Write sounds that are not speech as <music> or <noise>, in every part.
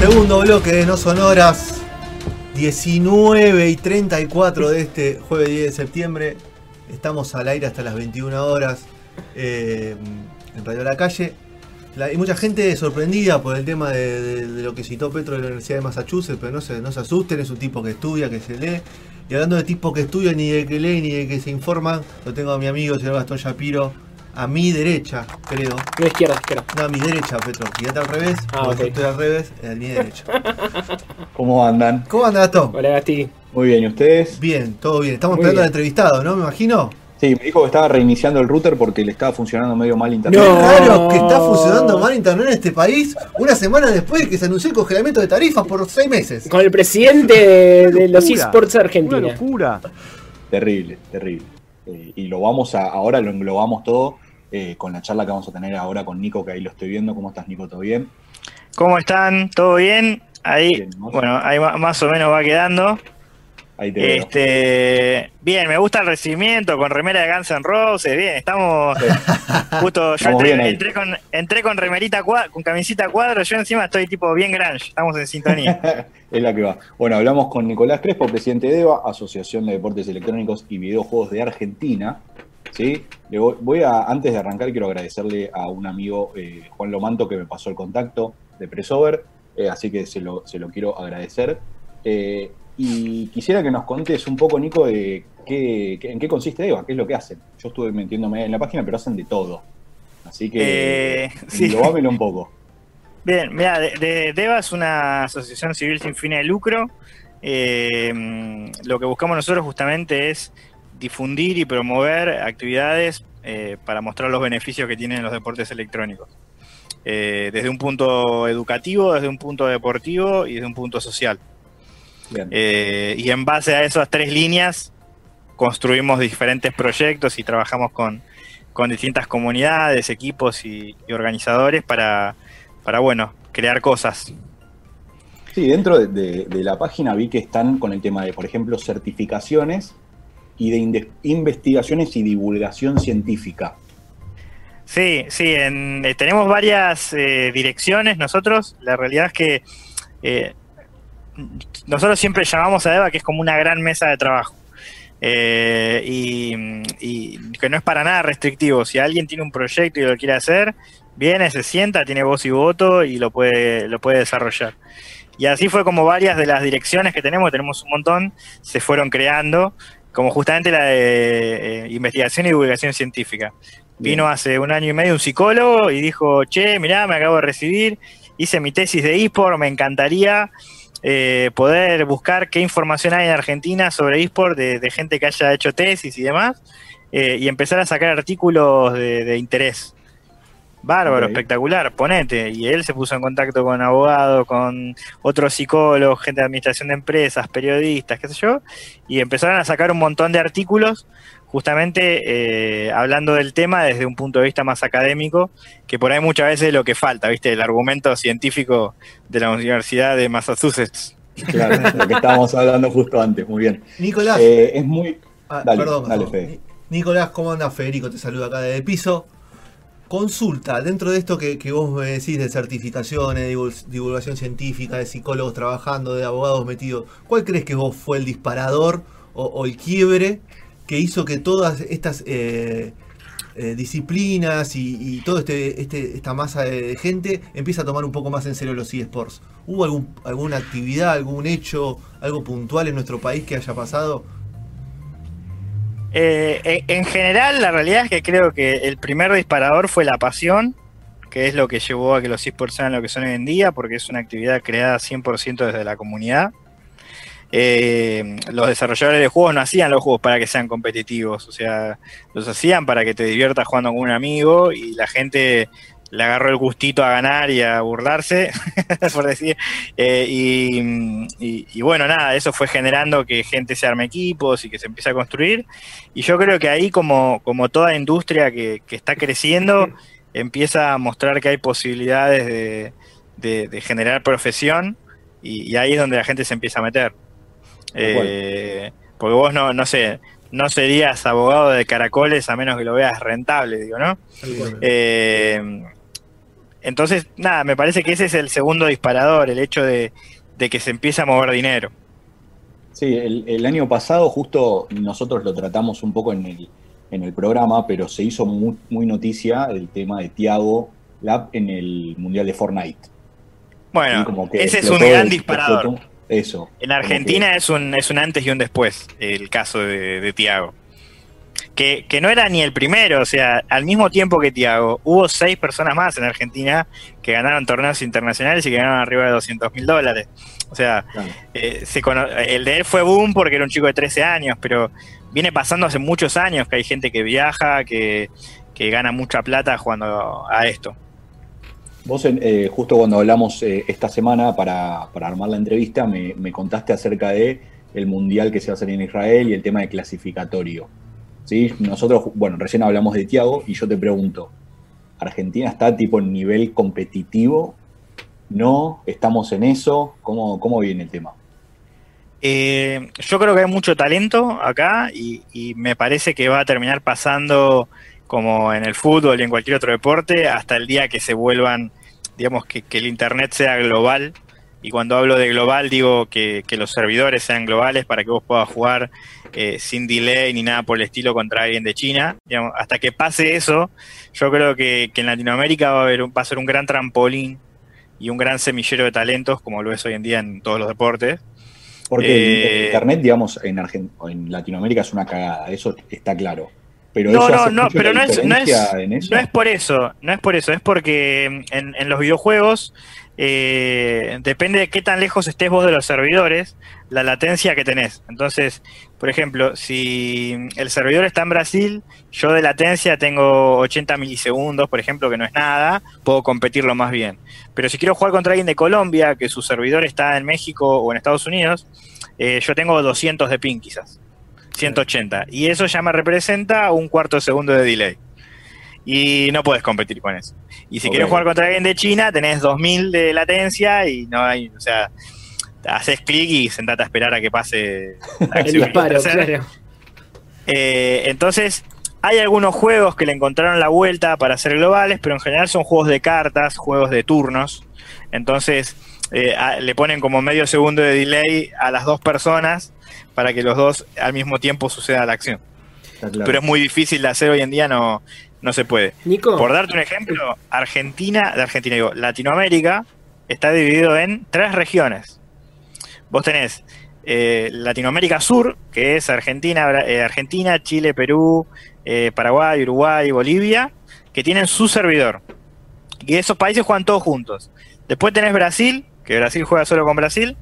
Segundo bloque de No Sonoras, 19 y 34 de este jueves 10 de septiembre. Estamos al aire hasta las 21 horas eh, en Radio La Calle. La- hay mucha gente sorprendida por el tema de, lo que citó Petro de la Universidad de Massachusetts, pero no se, no se asusten, es un tipo que estudia, que se lee. Y hablando de tipos que estudian, ni de que leen, ni de que se informan, lo tengo a mi amigo, el señor Gastón Shapiro, a mi derecha, creo. No, izquierda, izquierda. No, a mi derecha, Petro. Fíjate al revés, Ah, porque ok. yo estoy al revés, a mi derecha. <laughs> ¿Cómo andan? ¿Cómo anda Gastón? Hola, Gasti. Muy bien, ¿y ustedes? Bien, todo bien. Estamos Muy esperando bien. al entrevistado, ¿no? Me imagino. Sí, me dijo que estaba reiniciando el router porque le estaba funcionando medio mal internet. No. Claro que está funcionando mal internet en este país una semana después de que se anunció el congelamiento de tarifas por seis meses. Con el presidente de, de los esports Una Argentina. locura. Terrible, terrible. Eh, y lo vamos a, ahora lo englobamos todo eh, con la charla que vamos a tener ahora con Nico, que ahí lo estoy viendo. ¿Cómo estás, Nico? ¿Todo bien? ¿Cómo están? ¿Todo bien? Ahí, Bien, ¿no? bueno, ahí más o menos va quedando. Ahí te veo. Este, bien, me gusta el recibimiento con remera de Guns N' Roses, bien, estamos <laughs> justo, yo bien entré, con, entré con remerita cua- con camisita cuadro, yo encima estoy tipo bien grunge, estamos en sintonía. <laughs> es la que va. Bueno, hablamos con Nicolás Crespo, presidente de EVA, Asociación de Deportes Electrónicos y Videojuegos de Argentina. ¿sí? Le voy, voy a, antes de arrancar, quiero agradecerle a un amigo, eh, Juan Lomanto, que me pasó el contacto de Pressover, eh, así que se lo, se lo quiero agradecer. Eh, y quisiera que nos contes un poco, Nico, de qué, en qué consiste EVA, qué es lo que hacen. Yo estuve metiéndome en la página, pero hacen de todo. Así que, Eh, sí. englobámelo un poco. <laughs> Bien, mira, de, de- DEVA es una asociación civil sin fines de lucro. Eh, lo que buscamos nosotros justamente es difundir y promover actividades eh, para mostrar los beneficios que tienen los deportes electrónicos. Eh, desde un punto educativo, desde un punto deportivo y desde un punto social. Eh, y en base a esas tres líneas construimos diferentes proyectos y trabajamos con, con distintas comunidades, equipos y, y organizadores para, para, bueno, crear cosas. Sí, dentro de, de- de la página vi que están con el tema de, por ejemplo, certificaciones y de investigaciones y divulgación científica. Sí, sí, en- eh, tenemos varias eh, direcciones nosotros. La realidad es que eh, nosotros siempre llamamos a EVA que es como una gran mesa de trabajo. Eh, y, y que no es para nada restrictivo. Si alguien tiene un proyecto y lo quiere hacer, viene, se sienta, tiene voz y voto y lo puede, lo puede desarrollar. Y así fue como varias de las direcciones que tenemos, tenemos un montón, se fueron creando, como justamente la de eh, investigación y divulgación científica. Vino hace un año y medio un psicólogo y dijo, che, mirá, me acabo de recibir, hice mi tesis de eSport, me encantaría eh, poder buscar qué información hay en Argentina sobre eSport de, de gente que haya hecho tesis y demás, eh, y empezar a sacar artículos de, de interés. Bárbaro, espectacular, ponete. Y él se puso en contacto con abogados, con otros psicólogos, gente de administración de empresas, periodistas, qué sé yo, y empezaron a sacar un montón de artículos justamente eh, hablando del tema desde un punto de vista más académico, que por ahí muchas veces es lo que falta, ¿viste? El argumento científico de la Universidad de Massachusetts. Claro, <laughs> lo que estábamos hablando justo antes, muy bien. Nicolás, Eh, es muy. ah, dale, perdón, dale. Fede. Nicolás, ¿cómo anda? Federico te saluda acá desde el piso. Consulta, dentro de esto que, que vos me decís de certificaciones, de divul- divulgación científica, de psicólogos trabajando, de abogados metidos, ¿cuál crees que vos fue el disparador o, o el quiebre que hizo que todas estas eh, eh, disciplinas y, y toda este, este, esta masa de gente empiece a tomar un poco más en serio los eSports? ¿Hubo algún, alguna actividad, algún hecho, algo puntual en nuestro país que haya pasado? Eh, en- en general, la realidad es que creo que el primer disparador fue la pasión, que es lo que llevó a que los esports sean lo que son hoy en día, porque es una actividad creada 100% desde la comunidad. Eh, los desarrolladores de juegos no hacían los juegos para que sean competitivos, o sea, los hacían para que te diviertas jugando con un amigo y la gente le agarró el gustito a ganar y a burlarse, <laughs> por decir. Eh, y, y- bueno, nada, eso fue generando que gente se arme equipos y que se empiece a construir. Y yo creo que ahí, como, como toda industria que, está creciendo, empieza a mostrar que hay posibilidades de, generar profesión y ahí es donde la gente se empieza a meter. Eh, porque vos no, no sé, no serías abogado de caracoles a menos que lo veas rentable, digo, ¿no? Eh, entonces, nada, me parece que ese es el segundo disparador, el hecho de, de que se empiece a mover dinero. Sí, el, el año pasado justo nosotros lo tratamos un poco en el, en el programa, pero se hizo muy, muy noticia el tema de Tiago Lab en el Mundial de Fortnite. Bueno, Y como que ese es un gran disparador. Eso. En Argentina es un, es un antes y un después el caso de, de Tiago. Que, que no era ni el primero, o sea, al mismo tiempo que Tiago, hubo seis personas más en Argentina que ganaron torneos internacionales y que ganaron arriba de 200 mil dólares. O sea, Claro. eh, se cono- el de él fue boom porque era un chico de 13 años, pero viene pasando hace muchos años que hay gente que viaja, que, que gana mucha plata jugando a esto. Vos, eh, justo cuando hablamos eh, esta semana para, para armar la entrevista, me, me contaste acerca de el mundial que se va a hacer en Israel y el tema de clasificatorio. ¿Sí? Nosotros, bueno, recién hablamos de Tiago y yo te pregunto, ¿Argentina está tipo en nivel competitivo? ¿No? ¿Estamos en eso? ¿Cómo, cómo viene el tema? Eh, yo creo que hay mucho talento acá y me parece que va a terminar pasando como en el fútbol y en cualquier otro deporte hasta el día que se vuelvan, digamos, que, que el Internet sea global. Y cuando hablo de global digo que, que los servidores sean globales para que vos puedas jugar eh, sin delay ni nada por el estilo contra alguien de China. Digamos, hasta que pase eso, yo creo que, que en Latinoamérica va a, haber un- va a ser un gran trampolín y un gran semillero de talentos, como lo es hoy en día en todos los deportes. Porque Eh, el Internet, digamos, en, Argen- en Latinoamérica es una cagada, eso está claro. Pero No, no, no, pero no es, no, es, no es por eso, no es por eso, es porque en, en los videojuegos eh, depende de qué tan lejos estés vos de los servidores, la latencia que tenés. Entonces, por ejemplo, si el servidor está en Brasil, yo de latencia tengo 80 milisegundos, por ejemplo, que no es nada, puedo competirlo más bien. Pero si quiero jugar contra alguien de Colombia, que su servidor está en México o en Estados Unidos, eh, yo tengo 200 de ping quizás. 180. Y eso ya me representa un cuarto de segundo de delay. Y no puedes competir con eso. Y si Ok. quieres jugar contra alguien de China, tenés 2000 de latencia y no hay, o sea, haces clic y sentate a esperar a que pase la <laughs> El disparo, claro. Eh, entonces, hay algunos juegos que le encontraron la vuelta para ser globales, pero en general son juegos de cartas, juegos de turnos. Entonces, eh, a- le ponen como medio segundo de delay a las dos personas para que los dos al mismo tiempo suceda la acción. Claro. Pero es muy difícil de hacer hoy en día, no, no se puede. Nico, Por darte un ejemplo, Argentina, de Argentina digo, Latinoamérica está dividido en tres regiones. Vos tenés eh, Latinoamérica Sur, que es Argentina, eh, Argentina, Chile, Perú, eh, Paraguay, Uruguay, Bolivia, que tienen su servidor. Y esos países juegan todos juntos. Después tenés Brasil, que Brasil juega solo con Brasil.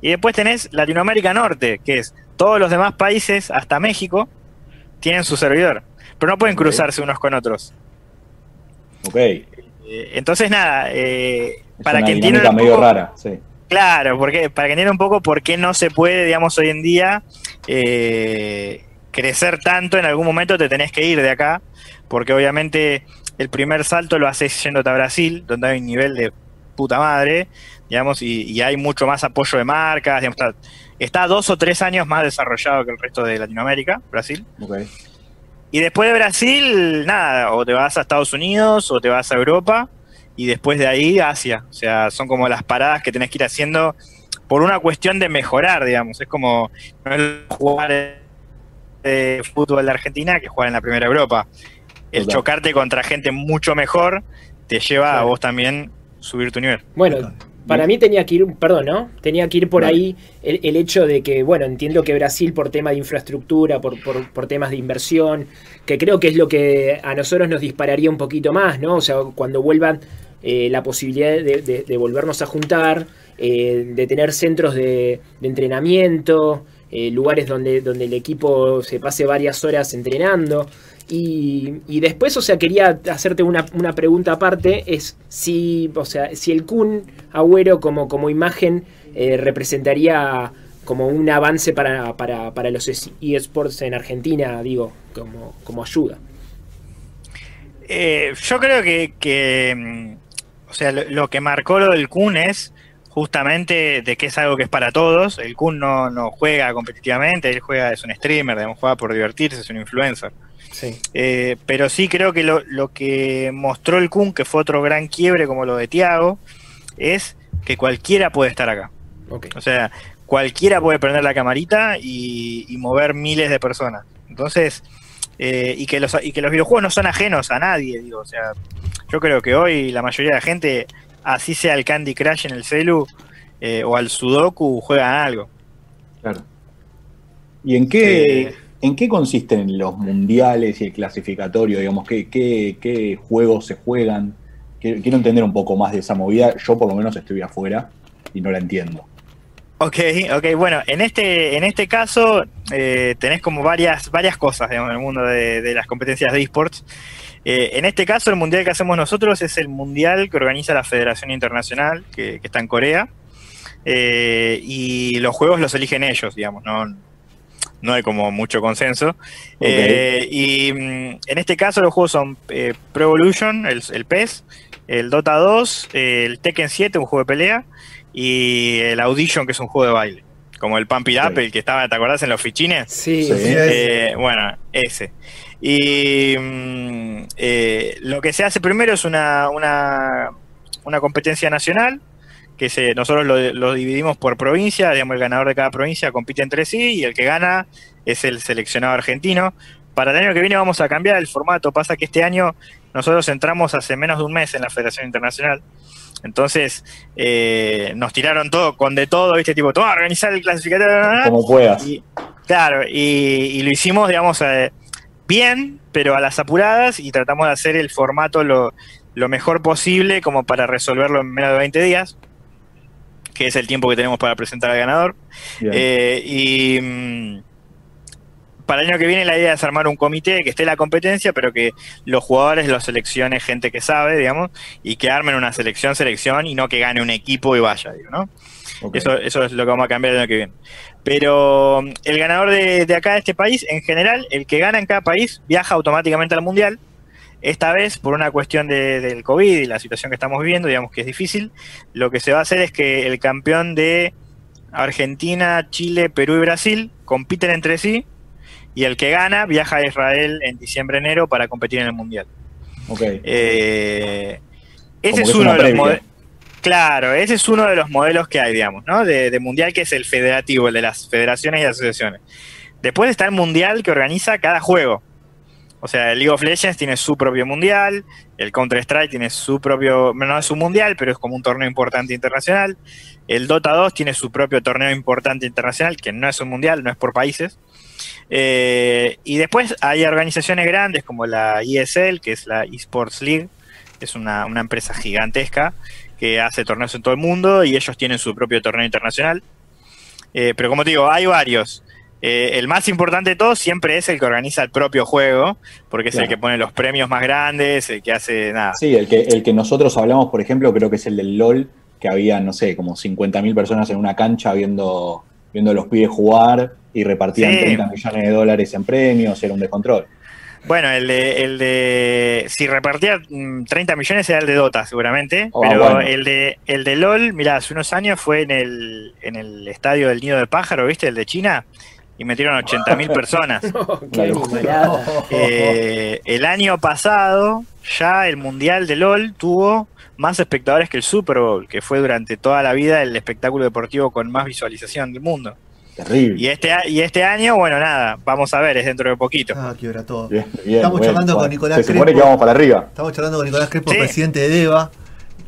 Y después tenés Latinoamérica Norte, que es todos los demás países, hasta México, tienen su servidor. Pero no pueden cruzarse unos con otros. Ok. Eh, entonces, nada, eh, Es para que entiendan un medio poco, rara, sí. claro, porque para que entiendan un poco por qué no se puede, digamos, hoy en día eh, crecer tanto, en algún momento te tenés que ir de acá, porque obviamente el primer salto lo haces yéndote a Brasil, donde hay un nivel de puta madre, digamos, y, y hay mucho más apoyo de marcas, digamos, está, está dos o tres años más desarrollado que el resto de Latinoamérica, Brasil. Y después de Brasil, nada, o te vas a Estados Unidos o te vas a Europa y después de ahí Asia. O sea, son como las paradas que tenés que ir haciendo por una cuestión de mejorar, digamos. Es como no es jugar eh, fútbol de Argentina que jugar en la primera Europa. El Total. chocarte contra gente mucho mejor te lleva a vos también subir tu nivel. bueno, para mí tenía que ir, perdón, ¿no? Tenía que ir por ahí el, el hecho de que, bueno, entiendo que Brasil por tema de infraestructura, por, por, por temas de inversión, que creo que es lo que a nosotros nos dispararía un poquito más, ¿no? O sea, cuando vuelvan eh, la posibilidad de, de- de volvernos a juntar, eh, de tener centros de, de entrenamiento, eh, lugares donde, donde el equipo se pase varias horas entrenando. Y, después, o sea, quería hacerte una, pregunta aparte, es si, o sea, si el Kun Agüero como, como imagen eh, representaría como un avance para, para, para los eSports en Argentina, digo, como, como ayuda. Eh, yo creo que, mm, o sea, lo, que marcó lo del Kun es justamente de que es algo que es para todos. El Kun no, no juega competitivamente, él juega, es un streamer, digamos, juega por divertirse, es un influencer. Eh, pero sí creo que lo, lo, que mostró el Kun, que fue otro gran quiebre como lo de Tiago, es que cualquiera puede estar acá. O sea, cualquiera puede prender la camarita y, mover miles de personas. Entonces, eh, y, que los, y que los videojuegos no son ajenos a nadie, digo. O sea, yo creo que hoy la mayoría de la gente, así sea el Candy Crush en el celu eh, o al Sudoku, juegan algo. Claro. ¿Y en qué, en qué consisten los mundiales y el clasificatorio? Digamos, ¿qué, qué, qué juegos se juegan? Quiero entender un poco más de esa movida. Yo por lo menos estoy afuera y no la entiendo. Ok, ok, bueno, en este, en este caso eh, tenés como varias, varias cosas en el mundo de, las competencias de esports. Eh, en este caso, el mundial que hacemos nosotros es el mundial que organiza la Federación Internacional, que, está en Corea, eh, y los juegos los eligen ellos, digamos, no, no hay como mucho consenso. y mm, en este caso los juegos son Pro Evolution, el, el PES, el Dota 2, el Tekken 7, un juego de pelea, y el Audition, que es un juego de baile. Como el Pump It Up, el que estaba, ¿te acordás en los fichines? Sí, eh, bueno, ese. Y mm, eh, lo que se hace primero es una, una, una competencia nacional, que se, nosotros lo, dividimos por provincia, digamos, el ganador de cada provincia compite entre sí y el que gana es el seleccionado argentino. Para el año que viene vamos a cambiar el formato, pasa que este año nosotros entramos hace menos de un mes en la Federación Internacional entonces, eh, nos tiraron todo con de todo, ¿viste? Tipo, toma, organizar el clasificatorio. Como puedas. claro, y, lo hicimos, digamos, eh, bien, pero a las apuradas y tratamos de hacer el formato lo, mejor posible como para resolverlo en menos de 20 días, que es el tiempo que tenemos para presentar al ganador. Eh, y. Mm, para el año que viene la idea es armar un comité que esté en la competencia, pero que los jugadores los seleccione gente que sabe, digamos, y que armen una selección, selección, y no que gane un equipo y vaya, digo, ¿no? Eso, eso es lo que vamos a cambiar el año que viene. Pero mm, el ganador de, acá, de este país, en general, el que gana en cada país viaja automáticamente al Mundial. Esta vez, por una cuestión del COVID y la situación que estamos viviendo, digamos que es difícil, lo que se va a hacer es que el campeón de Argentina, Chile, Perú y Brasil compiten entre sí y el que gana viaja a Israel en diciembre-enero para competir en el Mundial. Eh, ese es uno de los modelos. Claro, ese es uno de los modelos que hay, digamos, ¿no? De, mundial que es el federativo, el de las federaciones y asociaciones. Después está el mundial que organiza cada juego. O sea, el League of Legends tiene su propio mundial, el Counter Strike tiene su propio, no es un mundial, pero es como un torneo importante internacional. El Dota 2 tiene su propio torneo importante internacional, que no es un mundial, no es por países. Eh, y después hay organizaciones grandes como la ESL, que es la Esports League, es una, empresa gigantesca que hace torneos en todo el mundo y ellos tienen su propio torneo internacional. Eh, pero como te digo, hay varios. Eh, el más importante de todos siempre es el que organiza el propio juego, porque es el que pone los premios más grandes, el que hace nada. Sí, el que, el que nosotros hablamos, por ejemplo, creo que es el del LOL, que había, no sé, como 50.000 personas en una cancha viendo, viendo a los pibes jugar y repartían 30 millones de dólares en premios, era un descontrol. Bueno, el de, el de si repartía 30 mm, millones era el de Dota, seguramente. Oh, pero el de el de LOL, mira, hace unos años fue en el, en el estadio del Nido de Pájaro, ¿viste? El de China. Y metieron 80 mil personas. <laughs> Eh, el año pasado, ya el Mundial de LOL tuvo más espectadores que el Super Bowl, que fue durante toda la vida el espectáculo deportivo con más visualización del mundo. Terrible. Y este, y este año, bueno, nada, vamos a ver, es dentro de poquito. Ah, qué hora todo. Estamos charlando con Nicolás Se supone que vamos para arriba. Estamos charlando con Nicolás Crespo, presidente de DEVA.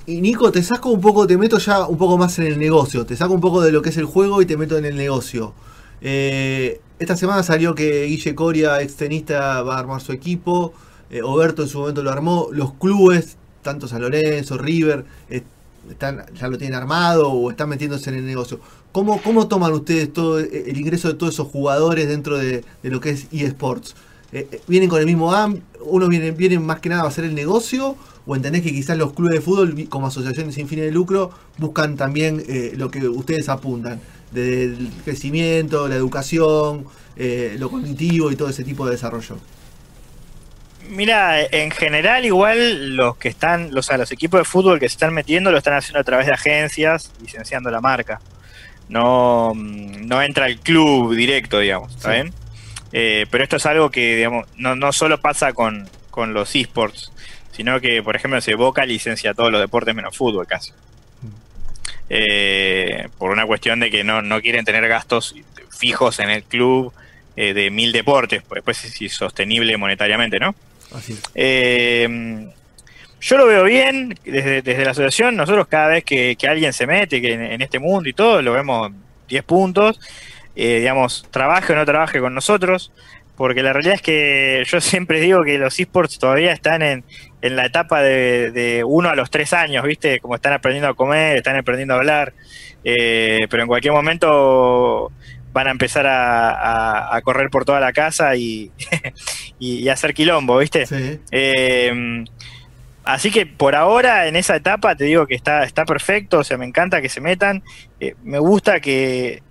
Y Nico, te saco un poco, te meto ya un poco más en el negocio. Te saco un poco de lo que es el juego y te meto en el negocio. Eh, esta semana salió que Guille Coria, extenista, va a armar su equipo. Eh, Oberto en su momento lo armó. Los clubes, tanto San Lorenzo, River, están, ya lo tienen armado o están metiéndose en el negocio. ¿Cómo, ¿Cómo toman ustedes todo el ingreso de todos esos jugadores dentro de, lo que es eSports? Eh, eh, ¿Vienen con el mismo AM? ¿Uno viene, viene más que nada a hacer el negocio? ¿O entendés que quizás los clubes de fútbol, como asociaciones sin fines de lucro, buscan también eh, lo que ustedes apuntan? Del crecimiento, la educación, lo cognitivo y todo ese tipo de desarrollo. Mira, en general igual los que están, los, los equipos de fútbol que se están metiendo lo están haciendo a través de agencias, licenciando la marca. No, no entra el club directo, digamos, ¿está bien? Eh, pero esto es algo que, digamos, no, no solo pasa con, los esports, sino que, por ejemplo, se Boca licencia todos los deportes menos fútbol casi. Eh, por una cuestión de que no, no quieren tener gastos fijos en el club eh, de mil deportes, pues después es sostenible monetariamente, ¿no? Así yo lo veo bien desde, la asociación. Nosotros cada vez que, alguien se mete que en, este mundo y todo, lo vemos 10 puntos. Eh, digamos, trabaje o no trabaje con nosotros. Porque la realidad es que yo <laughs> siempre digo que los esports todavía están en, la etapa de, uno a los tres años, ¿viste? Como están aprendiendo a comer, están aprendiendo a hablar. Eh, pero en cualquier momento van a empezar a, correr por toda la casa <laughs> y, y, hacer quilombo, ¿viste? Sí. Eh, Así que por ahora, en esa etapa, te digo que está, está perfecto, o sea, me encanta que se metan. Eh, me gusta que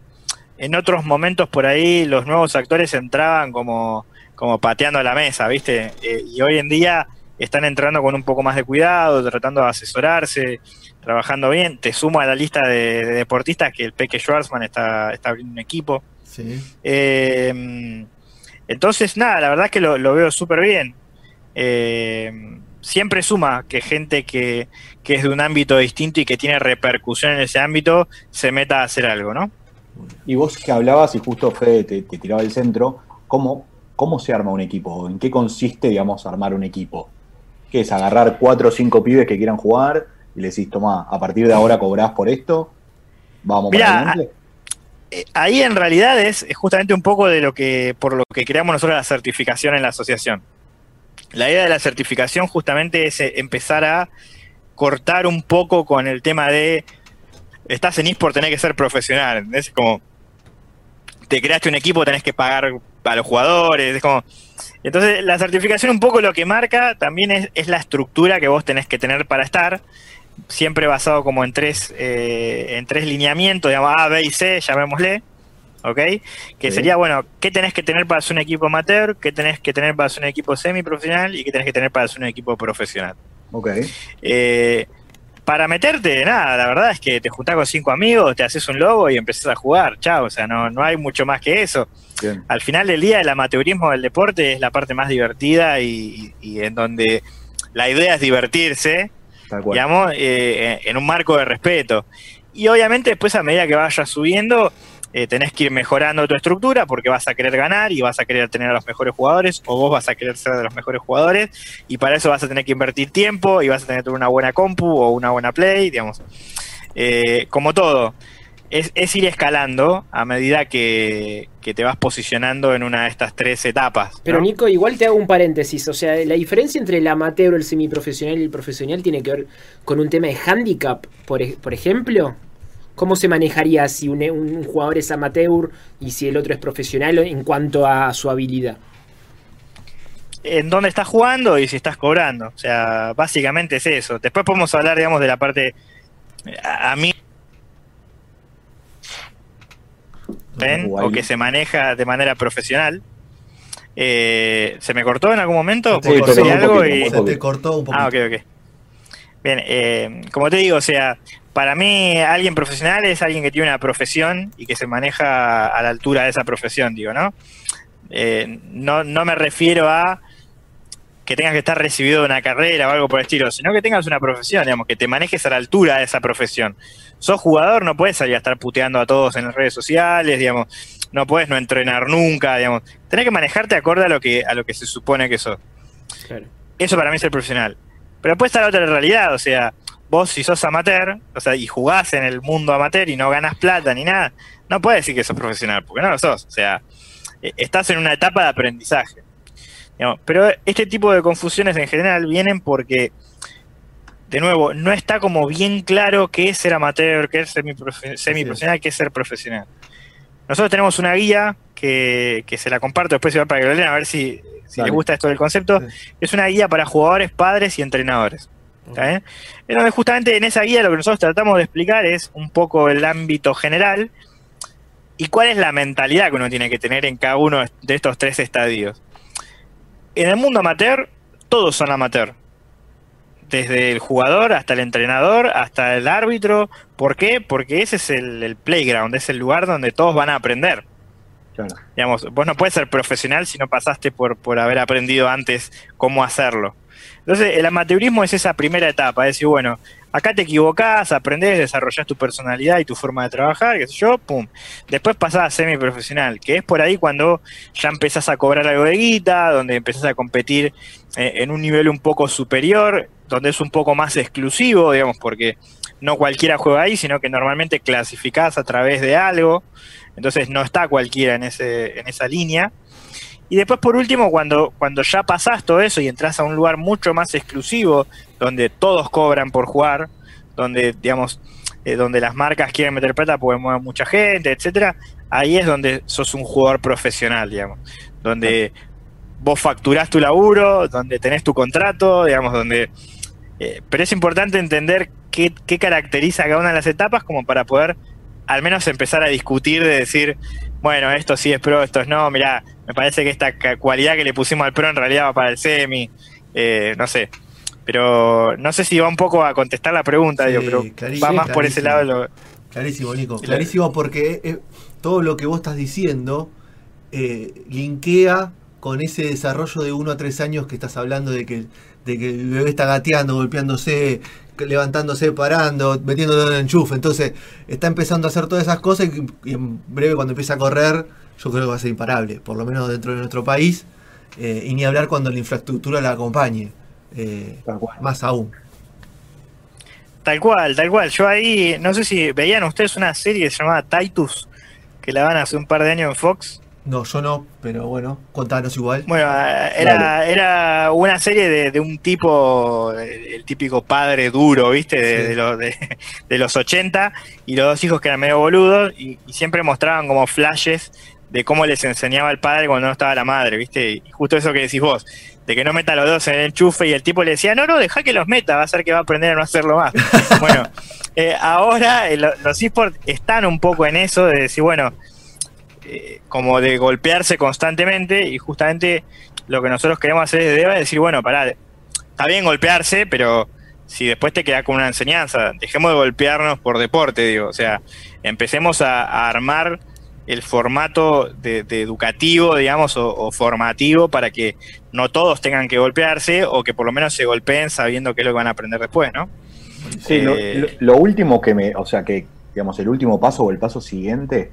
en otros momentos por ahí los nuevos actores entraban como, como pateando a la mesa, ¿viste? Eh, y hoy en día están entrando con un poco más de cuidado, tratando de asesorarse, trabajando bien. Te sumo a la lista de, deportistas que el Peque Schwarzman está, está abriendo un equipo. Sí. Eh, entonces, nada, la verdad es que lo, lo veo súper bien. Eh, siempre suma que gente que, es de un ámbito distinto y que tiene repercusión en ese ámbito se meta a hacer algo, ¿no? Y vos que hablabas y justo Fede te, tiraba el centro, ¿cómo, ¿cómo se arma un equipo? ¿En qué consiste, digamos, armar un equipo? ¿Qué es agarrar cuatro o cinco pibes que quieran jugar y le decís, toma, a partir de ahora cobrás por esto? Vamos para adelante. Eh, ahí en realidad es justamente un poco de lo que, por lo que creamos nosotros la certificación en la asociación la idea de la certificación justamente es eh, empezar a cortar un poco con el tema de estás en eSport, tenés que ser profesional. Es como te creaste un equipo, tenés que pagar a los jugadores. Es como. Entonces, la certificación un poco lo que marca también es, la estructura que vos tenés que tener para estar. Siempre basado como en tres, eh, en tres lineamientos, digamos A, B y C, llamémosle. ¿ok? Que sería, bueno, ¿qué tenés que tener para ser un equipo amateur? ¿Qué tenés que tener para ser un equipo semiprofesional? ¿Y qué tenés que tener para ser un equipo profesional? Ok. Eh, para meterte, nada, la verdad es que te juntás con cinco amigos, te haces un logo y empezás a jugar, chao, o sea, no, no hay mucho más que eso. Al final del día, el amateurismo del deporte es la parte más divertida y, en donde la idea es divertirse, digamos, eh, en un marco de respeto. Y obviamente después a medida que vayas subiendo, eh, tenés que ir mejorando tu estructura porque vas a querer ganar y vas a querer tener a los mejores jugadores o vos vas a querer ser de los mejores jugadores y para eso vas a tener que invertir tiempo y vas a tener que una buena compu o una buena play, digamos. Eh, como todo, es, ir escalando a medida que, te vas posicionando en una de estas tres etapas. Pero Nico, igual te hago un paréntesis, o sea, la diferencia entre el amateur, el semiprofesional y el profesional tiene que ver con un tema de handicap, por, por ejemplo. ¿Cómo se manejaría si un, jugador es amateur y si el otro es profesional en cuanto a su habilidad? en dónde estás jugando y si estás cobrando. O sea, básicamente es eso. Después podemos hablar, digamos, de la parte. A, mí. ¿Ven? O que se maneja de manera profesional. Eh, ¿Se me cortó en algún momento? Sí, algo y... Se te cortó un poco. Ah, ok, ok. Bien, eh, como te digo, o sea, para mí alguien profesional es alguien que tiene una profesión y que se maneja a la altura de esa profesión, digo, ¿no? Eh, no, no me refiero a que tengas que estar recibido de una carrera o algo por el estilo, sino que tengas una profesión, digamos, que te manejes a la altura de esa profesión. Sos jugador, no puedes salir a estar puteando a todos en las redes sociales, digamos, no puedes no entrenar nunca, digamos. Tenés que manejarte acorde a lo que, a lo que se supone que sos. Eso para mí es el profesional. Pero después está la otra realidad, o sea, vos si sos amateur, o sea, y jugás en el mundo amateur y no ganas plata ni nada, no puedes decir que sos profesional, porque no lo sos. O sea, eh, estás en una etapa de aprendizaje. pero este tipo de confusiones en general vienen porque de nuevo, no está como bien claro qué es ser amateur, qué es semiprofesional, qué es ser profesional. Nosotros tenemos una guía que, se la comparto después para que lo lean, a ver si, les gusta esto del concepto. Es una guía para jugadores, padres y entrenadores. ¿Está donde justamente en esa guía lo que nosotros tratamos de explicar es un poco el ámbito general y cuál es la mentalidad que uno tiene que tener en cada uno de estos tres estadios. En el mundo amateur, todos son amateur desde el jugador hasta el entrenador, hasta el árbitro. ¿Por qué? Porque ese es el, playground, es el lugar donde todos van a aprender. Digamos, vos no puedes ser profesional si no pasaste por, por haber aprendido antes cómo hacerlo. Entonces, el amateurismo es esa primera etapa, es decir, bueno, acá te equivocás, aprendés, desarrollás tu personalidad y tu forma de trabajar, qué sé yo, pum. Después pasás a semiprofesional, que es por ahí cuando ya empezás a cobrar algo de guita, donde empezás a competir eh, en un nivel un poco superior, donde es un poco más exclusivo, digamos, porque no cualquiera juega ahí, sino que normalmente clasificás a través de algo, entonces no está cualquiera en, ese, en esa línea. Y después, por último, cuando, cuando ya pasás todo eso y entras a un lugar mucho más exclusivo, donde todos cobran por jugar, donde, digamos, eh, donde las marcas quieren meter plata porque mueven mucha gente, etcétera, ahí es donde sos un jugador profesional, digamos, donde vos facturás tu laburo, donde tenés tu contrato, digamos, donde... Eh, pero es importante entender qué, qué caracteriza cada una de las etapas como para poder al menos empezar a discutir de decir, bueno, esto sí es pro, esto es no, mira, me parece que esta cualidad que le pusimos al pro en realidad va para el semi, eh, no sé. Pero no sé si va un poco a contestar la pregunta, pero va más por ese lado. Clarísimo, Nico. Clarísimo porque eh, todo lo que vos estás diciendo eh, linkea con ese desarrollo de uno a tres años que estás hablando de que, de que el bebé está gateando, golpeándose, levantándose, parando, metiéndolo en el enchufe. Entonces, está empezando a hacer todas esas cosas y, en breve cuando empieza a correr, yo creo que va a ser imparable, por lo menos dentro de nuestro país. Eh, y ni hablar cuando la infraestructura la acompañe. Eh, más aún. Tal cual, tal cual. Yo ahí, no sé si veían ustedes una serie que se llamaba Titus, que la van hace un par de años en Fox. No, yo no, pero bueno, contanos igual. Bueno, era, era una serie de, un tipo, el típico padre duro, ¿viste? De, los, de, los 80, y los dos hijos que eran medio boludos, y, siempre mostraban como flashes de cómo les enseñaba el padre cuando no estaba la madre, ¿viste? Y justo eso que decís vos, de que no meta los dos en el enchufe, y el tipo le decía, no, no, deja que los meta, va a ser que va a aprender a no hacerlo más. <laughs> bueno, eh, ahora eh, los esports están un poco en eso de decir, bueno, eh, como de golpearse constantemente y justamente lo que nosotros queremos hacer es debe decir, bueno, pará, está bien golpearse, pero si después te queda con una enseñanza, dejemos de golpearnos por deporte, digo, o sea, empecemos a, armar el formato de, educativo, digamos, o, formativo para que no todos tengan que golpearse o que por lo menos se golpeen sabiendo qué es lo que van a aprender después, ¿no? Sí, lo, eh, lo, último que me, o sea, que, digamos, el último paso o el paso siguiente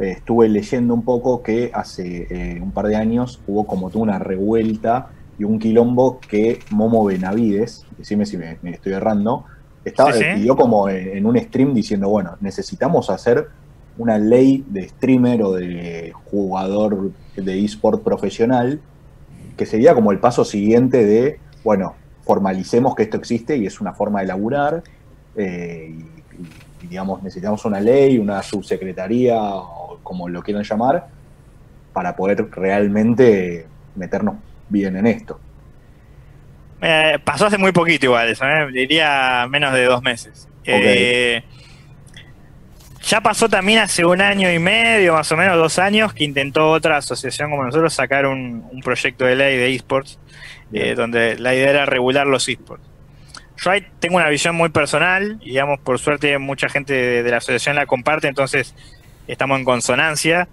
eh, estuve leyendo un poco que hace eh, un par de años hubo como una revuelta y un quilombo que Momo Benavides, decime si me, estoy errando, estaba, pidió como en, un stream diciendo, bueno, necesitamos hacer una ley de streamer o de jugador de eSport profesional, que sería como el paso siguiente de, bueno, formalicemos que esto existe y es una forma de laburar, eh, digamos, necesitamos una ley, una subsecretaría como lo quieran llamar, para poder realmente meternos bien en esto. Eh, pasó hace muy poquito igual eso, ¿eh? diría menos de dos meses. Eh, ya pasó también hace un año y medio, más o menos dos años, que intentó otra asociación como nosotros sacar un, proyecto de ley de esports, donde la idea era regular los esports. Yo ahí tengo una visión muy personal, y digamos, por suerte mucha gente de la asociación la comparte, entonces estamos en consonancia.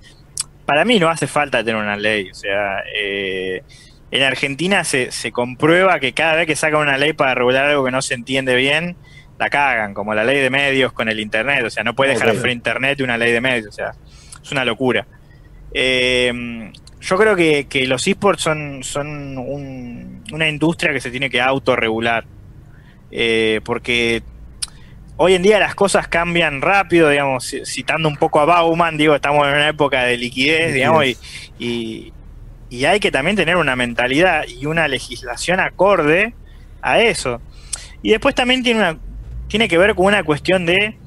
Para mí no hace falta tener una ley, o sea, eh, en Argentina se, se comprueba que cada vez que sacan una ley para regular algo que no se entiende bien, la cagan, como la ley de medios con el Internet, o sea, no puede dejar okay. Internet y una ley de medios, o sea, es una locura. Eh, yo creo que, los esports son, son una industria que se tiene que autorregular, eh, porque hoy en día las cosas cambian rápido, digamos, citando un poco a Bauman, digo, estamos en una época de liquidez, digamos, y, hay que también tener una mentalidad y una legislación acorde a eso. Y después también tiene, una, tiene que ver con una cuestión de,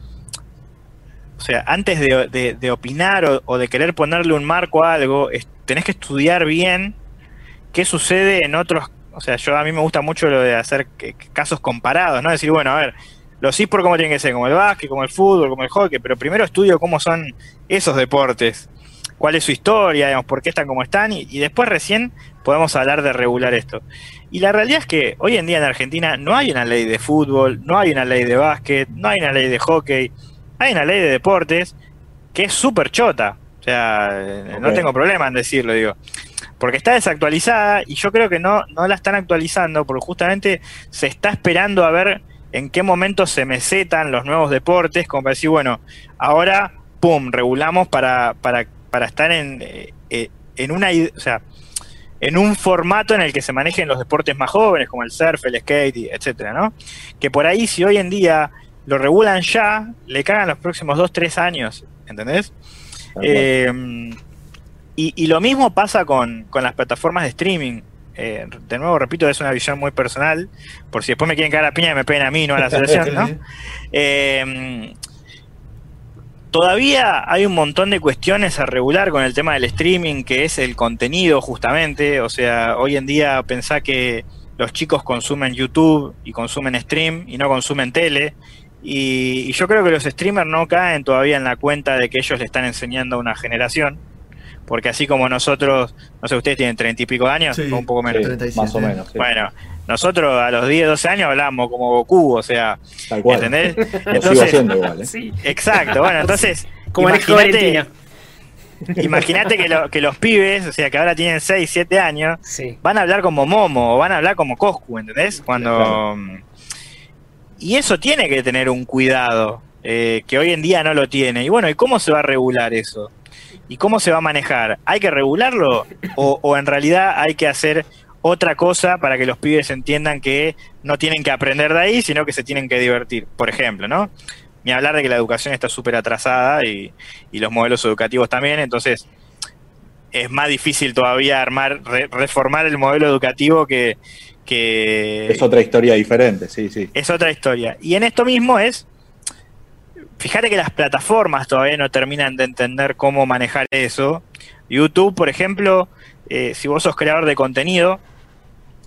o sea, antes de, opinar o, de querer ponerle un marco a algo, tenés que estudiar bien qué sucede en otros, o sea, yo a mí me gusta mucho lo de hacer casos comparados, ¿no? Decir, bueno, a ver, los eSports cómo tienen que ser, como el básquet, como el fútbol, como el hockey, pero primero estudio cómo son esos deportes, cuál es su historia, digamos, por qué están como están, y, después recién podemos hablar de regular esto. Y la realidad es que hoy en día en Argentina no hay una ley de fútbol, no hay una ley de básquet, no hay una ley de hockey, hay una ley de deportes que es súper chota. O sea, no tengo problema en decirlo, digo. Porque está desactualizada y yo creo que no, no la están actualizando porque justamente se está esperando a ver en qué momento se mesetan los nuevos deportes, como para decir, bueno, ahora, pum, regulamos para, para, para estar en, eh, eh, en una, o sea, en un formato en el que se manejen los deportes más jóvenes, como el surf, el skate, etcétera, ¿no? Que por ahí, si hoy en día lo regulan ya, le cagan los próximos 2, 3 años, ¿entendés? Eh, y, y, lo mismo pasa con, con las plataformas de streaming. Eh, de nuevo, repito, es una visión muy personal, por si después me quieren caer la piña y me peguen a mí, no a la <laughs> selección, eh, todavía hay un montón de cuestiones a regular con el tema del streaming, que es el contenido justamente, o sea, hoy en día pensá que los chicos consumen YouTube y consumen stream y no consumen tele, y, y yo creo que los streamers no caen todavía en la cuenta de que ellos le están enseñando a una generación porque así como nosotros, no sé, ustedes tienen treinta y pico de años, o un poco menos. más o menos. Bueno, nosotros a los 10, 12 años hablamos como Goku, o sea, Tal cual. ¿entendés? Entonces, igual, ¿eh? sí. Exacto, bueno, entonces, <laughs> como imagínate, imagínate que, que los pibes, o sea, que ahora tienen 6, 7 años, van a hablar como Momo o van a hablar como Coscu, ¿entendés? Cuando... Y eso tiene que tener un cuidado, eh, que hoy en día no lo tiene. Y bueno, ¿y cómo se va a regular eso? ¿Y cómo se va a manejar? ¿Hay que regularlo o, en realidad hay que hacer otra cosa para que los pibes entiendan que no tienen que aprender de ahí, sino que se tienen que divertir? Por ejemplo, ¿no? Ni hablar de que la educación está súper atrasada y, los modelos educativos también, entonces es más difícil todavía armar, reformar el modelo educativo que, que... Es otra historia diferente, sí, sí. Es otra historia. Y en esto mismo es fíjate que las plataformas todavía no terminan de entender cómo manejar eso. YouTube, por ejemplo, eh, si vos sos creador de contenido,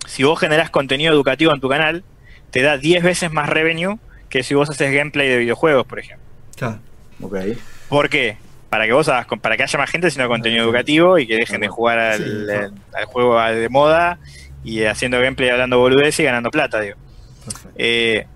si vos generás contenido educativo en tu canal, te da 10 veces más revenue que si vos haces gameplay de videojuegos, por ejemplo. Claro. Okay. ¿Por qué? Para que vos hagas, para que haya más gente haciendo contenido educativo y que dejen de jugar al, juego de moda y haciendo gameplay hablando boludez y ganando plata, digo. Eh,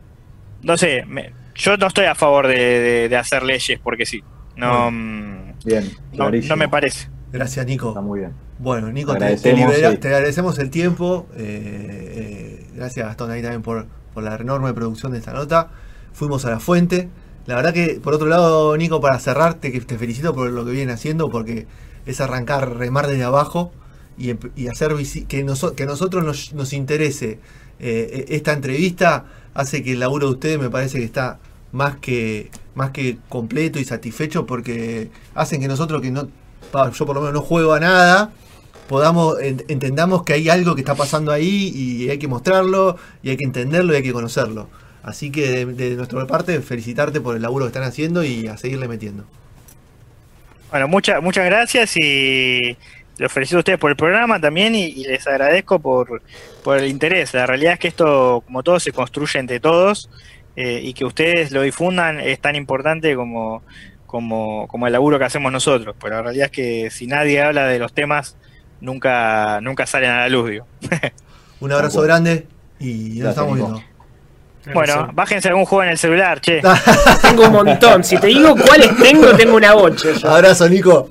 no sé, me, yo no estoy a favor de, hacer leyes porque sí. No, mm, bien, no, me parece. Gracias, Nico. Está muy bien. Bueno, Nico, te, agradecemos el tiempo. Eh, eh, gracias, Gastón, ahí también por, la enorme producción de esta nota. Fuimos a la fuente. La verdad que, por otro lado, Nico, para cerrarte, que te felicito por lo que vienen haciendo, porque es arrancar, remar desde abajo y, hacer que, que nosotros nos, nos interese eh, esta entrevista hace que el laburo de ustedes me parece que está más que, más que completo y satisfecho porque hacen que nosotros que no, yo por lo menos no juego a nada, podamos, entendamos que hay algo que está pasando ahí y hay que mostrarlo y hay que entenderlo y hay que conocerlo. Así que de, nuestra parte, felicitarte por el laburo que están haciendo y a seguirle metiendo. Bueno, muchas muchas gracias y felicito a ustedes por el programa también y, les agradezco por, por, el interés. La realidad es que esto, como todo, se construye entre todos eh, y que ustedes lo difundan es tan importante como, como, como, el laburo que hacemos nosotros. Pero la realidad es que si nadie habla de los temas, nunca, nunca salen a la luz. Digo. Un abrazo grande y nos estamos viendo. Bueno, bájense algún juego en el celular, che. <laughs> tengo un montón. Si te digo cuáles tengo, tengo una bocha. Abrazo, Nico.